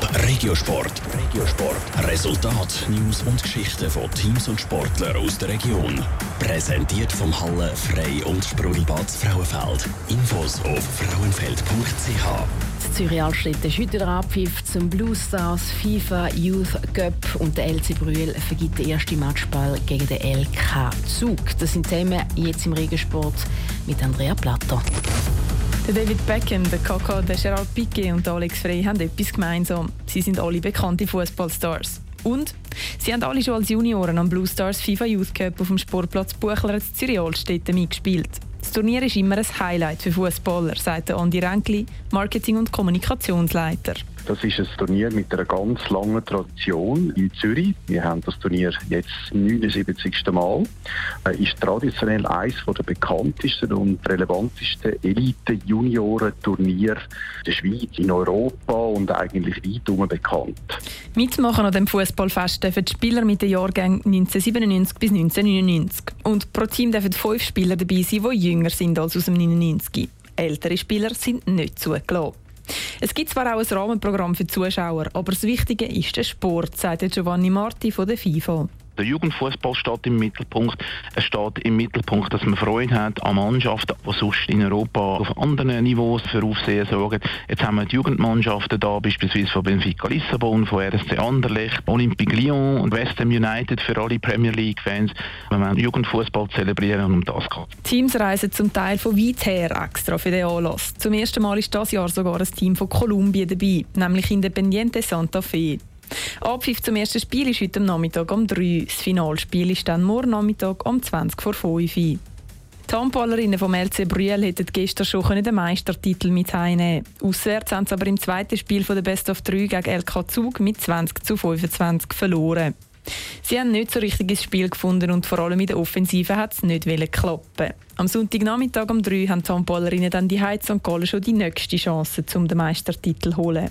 Top Regiosport. Regiosport. Resultat, News und Geschichten von Teams und Sportlern aus der Region. Präsentiert vom Halle Frei und Sprudelbad Frauenfeld. Infos auf frauenfeld.ch. Zürich Altstedt ist heute der Abpfiff zum Blue Stars FIFA Youth Cup und der LC Brühl vergibt den ersten Matchball gegen den LK Zug. Das sind Themen jetzt im Regensport mit Andrea Platter. David Beckham, der Kaka, der Gerard Piquet und Alex Frey haben etwas gemeinsam. Sie sind alle bekannte Fußballstars. Und sie haben alle schon als Junioren am Blue Stars FIFA Youth Cup auf dem Sportplatz Buchler in Zürich-Altstetten mitgespielt. Das Turnier ist immer ein Highlight für Fußballer, sagt Andi Renkli, Marketing- und Kommunikationsleiter. Das ist ein Turnier mit einer ganz langen Tradition in Zürich. Wir haben das Turnier jetzt 79. Mal. Es ist traditionell eines der bekanntesten und relevantesten Elite-Junioren-Turnier der Schweiz, in Europa und eigentlich weit bekannt. Mitmachen an dem Fußballfest dürfen die Spieler mit den Jahrgängen 1997 bis 1999. Und pro Team dürfen fünf Spieler dabei sein, die jünger sind als aus dem 99. Ältere Spieler sind nicht zugelassen. Es gibt zwar auch ein Rahmenprogramm für Zuschauer, aber das Wichtige ist der Sport, sagt Giovanni Marti von der FIFA. Der Jugendfußball steht im Mittelpunkt. Es steht im Mittelpunkt, dass man Freude hat an Mannschaften, die sonst in Europa auf anderen Niveaus für Aufsehen sorgen. Jetzt haben wir die Jugendmannschaften da, beispielsweise von Benfica Lissabon, von RSC Anderlecht, Olympique Lyon und West Ham United für alle Premier League-Fans. Wir wollen Jugendfußball zelebrieren und um das geht Teams reisen zum Teil von weit her extra für den Anlass. Zum ersten Mal ist das Jahr sogar ein Team von Kolumbien dabei, nämlich Independiente Santa Fe. Abpfiff zum ersten Spiel ist heute Nachmittag um 3. Das Finalspiel ist dann morgen Nachmittag um 20 vor 5 Die Handballerinnen vom LC Brühl hätten gestern schon den Meistertitel mit heimnehmen Auswärts haben sie aber im zweiten Spiel von der Best of 3 gegen LK Zug mit 20 zu 25 verloren. Sie haben nicht so richtig ins Spiel gefunden und vor allem in der Offensive hat es nicht klappen. Am Sonntagnachmittag um 3 haben die Handballerinnen dann die Heiz und Gallen schon die nächste Chance, um den Meistertitel zu holen.